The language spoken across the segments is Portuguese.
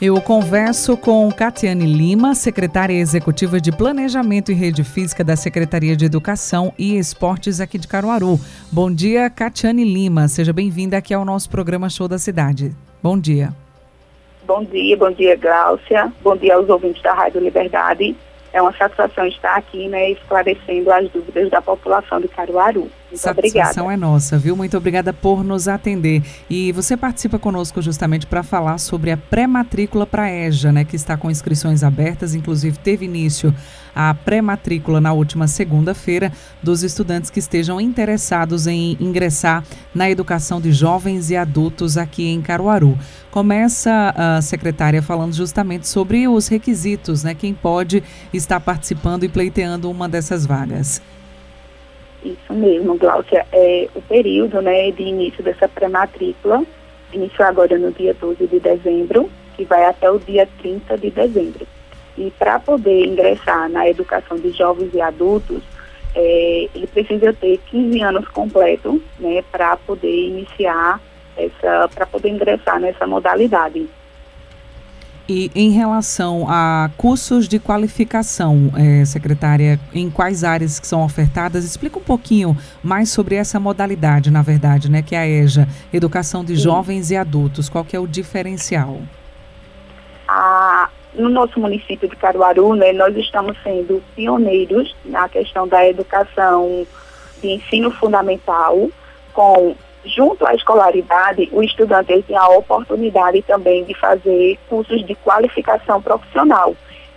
Eu converso com Catiane Lima, secretária executiva de Planejamento e Rede Física da Secretaria de Educação e Esportes aqui de Caruaru. Bom dia, Catiane Lima. Seja bem-vinda aqui ao nosso programa Show da Cidade. Bom dia. Bom dia, bom dia, Gláucia. Bom dia aos ouvintes da Rádio Liberdade. É uma satisfação estar aqui, né, esclarecendo as dúvidas da população de Caruaru. Muito Satisfação obrigada. é nossa, viu? Muito obrigada por nos atender. E você participa conosco justamente para falar sobre a pré-matrícula para a EJA, né, que está com inscrições abertas, inclusive teve início a pré-matrícula na última segunda-feira dos estudantes que estejam interessados em ingressar na educação de jovens e adultos aqui em Caruaru. Começa a secretária falando justamente sobre os requisitos, né, quem pode estar participando e pleiteando uma dessas vagas. Isso mesmo, Gláucia. É, o período né, de início dessa pré-matrícula iniciou agora no dia 12 de dezembro, que vai até o dia 30 de dezembro. E para poder ingressar na educação de jovens e adultos, é, ele precisa ter 15 anos completo né, para poder iniciar essa, para poder ingressar nessa modalidade. E em relação a cursos de qualificação, eh, secretária, em quais áreas que são ofertadas? Explica um pouquinho mais sobre essa modalidade, na verdade, né, que é a EJA, Educação de Sim. Jovens e Adultos. Qual que é o diferencial? no nosso município de Caruaru, né, nós estamos sendo pioneiros na questão da educação de ensino fundamental, com junto à escolaridade, o estudante tem a oportunidade também de fazer cursos de qualificação profissional.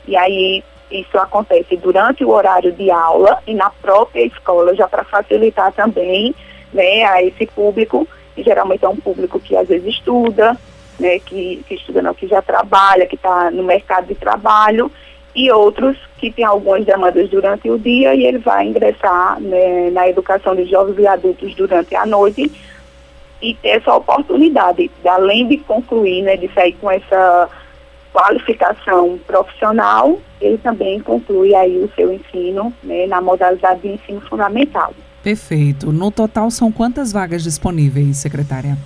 E aí isso acontece durante o horário de aula e na própria escola, já para facilitar também né, a esse público, que geralmente é um público que às vezes estuda, né, que, que estuda não, que já trabalha, que está no mercado de trabalho, e outros que têm algumas demandas durante o dia e ele vai ingressar né, na educação de jovens e adultos durante a noite e ter essa oportunidade, de, além de concluir, né, de sair com essa qualificação profissional, ele também conclui aí o seu ensino né, na modalidade de ensino fundamental. Perfeito. No total, são quantas vagas disponíveis, secretária?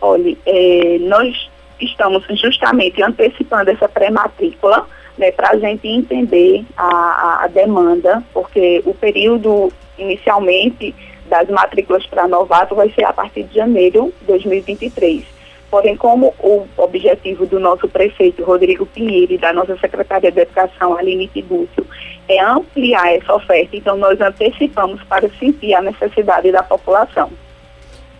Olha, eh, nós estamos justamente antecipando essa pré-matrícula né, para a gente entender a, a- demanda, porque o período inicialmente das matrículas para novato vai ser a partir de janeiro de 2023. Porém, como o objetivo do nosso prefeito Rodrigo Pinheiro e da nossa secretária de Educação, Aline Tibúcio, é ampliar essa oferta, então nós antecipamos para sentir a necessidade da população.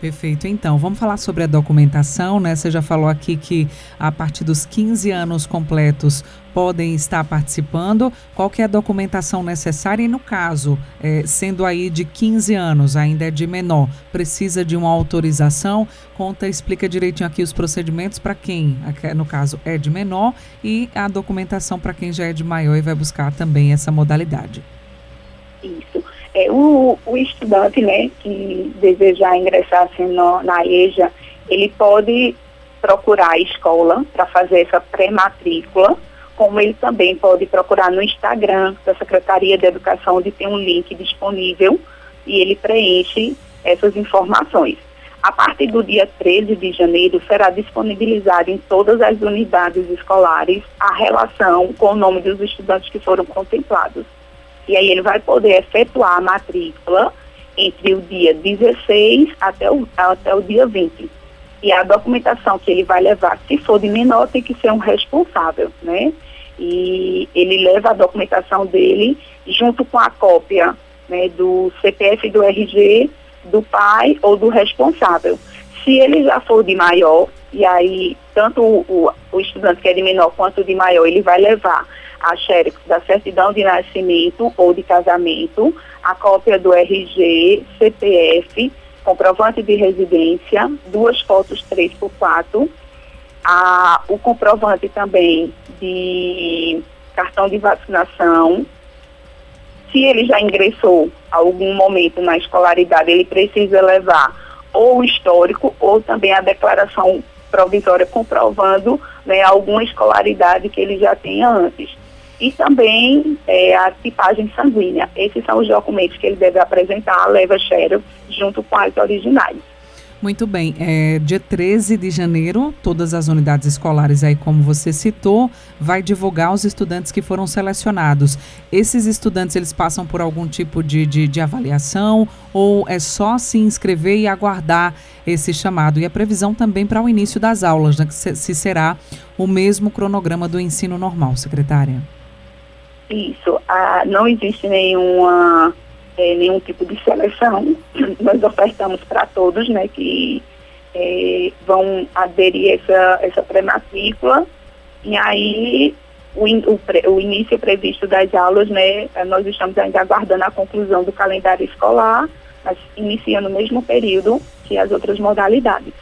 Perfeito. Então, vamos falar sobre a documentação, né? Você já falou aqui que a partir dos 15 anos completos podem estar participando. Qual que é a documentação necessária? E no caso, eh, sendo aí de 15 anos, ainda é de menor, precisa de uma autorização? Conta, explica direitinho aqui os procedimentos para quem, no caso, é de menor e a documentação para quem já é de maior e vai buscar também essa modalidade. Isso. É, o, o estudante né, que desejar ingressar assim, no- na EJA, ele pode procurar a escola para fazer essa pré-matrícula, como ele também pode procurar no Instagram da Secretaria de Educação, onde tem um link disponível e ele preenche essas informações. A partir do dia 13 de janeiro, será disponibilizado em todas as unidades escolares a relação com o nome dos estudantes que foram contemplados. E aí ele vai poder efetuar a matrícula entre o dia 16 até o, até o dia 20. E a documentação que ele vai levar, se for de menor, tem que ser um responsável, né? E ele leva a documentação dele junto com a cópia né, do CPF do RG, do pai ou do responsável. Se ele já for de maior, e aí tanto o, o, estudante que é de menor quanto o de maior, ele vai levar a xerox da certidão de nascimento ou de casamento, a cópia do RG, CPF, comprovante de residência, duas fotos 3x4, a, o comprovante também de cartão de vacinação. Se ele já ingressou algum momento na escolaridade, ele precisa levar ou o histórico ou também a declaração provisória comprovando né, alguma escolaridade que ele já tenha antes. E também é, a tipagem sanguínea. Esses são os documentos que ele deve apresentar, leva xerox, junto com as originais. Muito bem. É, dia 13 de janeiro, todas as unidades escolares aí, como você citou, vai divulgar os estudantes que foram selecionados. Esses estudantes, eles passam por algum tipo de, de, de avaliação ou é só se inscrever e aguardar esse chamado? E a previsão também para o início das aulas, né, se, se será o mesmo cronograma do ensino normal, secretária? Isso. Ah, não existe nenhuma é, nenhum tipo de seleção. Nós ofertamos para todos né, que é, vão aderir essa, essa pré-matrícula. E aí o, o, o, início previsto das aulas, né, nós estamos ainda aguardando a conclusão do calendário escolar, mas inicia no mesmo período que as outras modalidades.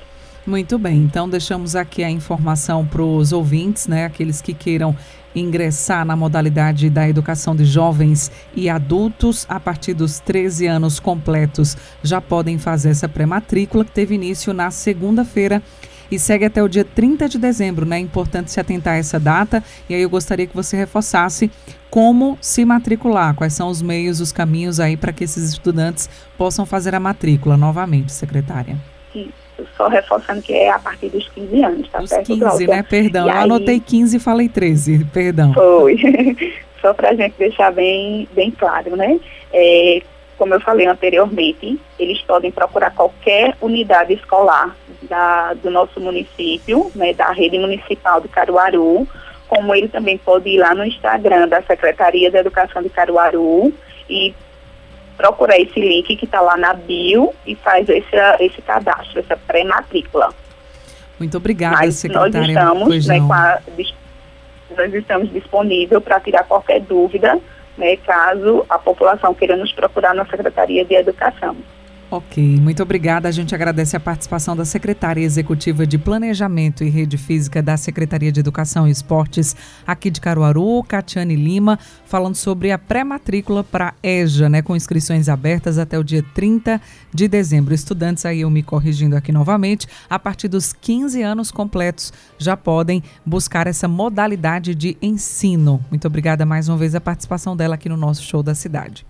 Muito bem, então deixamos aqui a informação para os ouvintes, né, aqueles que queiram ingressar na modalidade da educação de jovens e adultos a partir dos 13 anos completos já podem fazer essa pré-matrícula que teve início na segunda-feira e segue até o dia 30 de dezembro, né? É importante se atentar a essa data e aí eu gostaria que você reforçasse como se matricular, quais são os meios, os caminhos aí para que esses estudantes possam fazer a matrícula novamente, secretária. Sim só reforçando que é a partir dos 15 anos, tá Os certo, 15, Glaucia? né? Perdão, E eu aí- anotei 15 e falei 13, perdão. Foi. Só para a gente deixar bem, bem claro, né? É, como eu falei anteriormente, eles podem procurar qualquer unidade escolar da, do nosso município, né, da rede municipal de Caruaru, como ele também pode ir lá no Instagram da Secretaria da Educação de Caruaru e procurar esse link que está lá na bio e faz esse, esse cadastro, essa pré-matrícula. Muito obrigada, Mas nós secretária. estamos, Pois né, a, nós estamos disponíveis para tirar qualquer dúvida, né, caso a população queira nos procurar na Secretaria de Educação. Ok, muito obrigada. A gente agradece a participação da secretária executiva de Planejamento e Rede Física da Secretaria de Educação e Esportes aqui de Caruaru, Catiane Lima, falando sobre a pré-matrícula para EJA, né, com inscrições abertas até o dia 30 de dezembro. Estudantes, aí eu me corrigindo aqui novamente, a partir dos 15 anos completos já podem buscar essa modalidade de ensino. Muito obrigada mais uma vez a participação dela aqui no nosso show da cidade.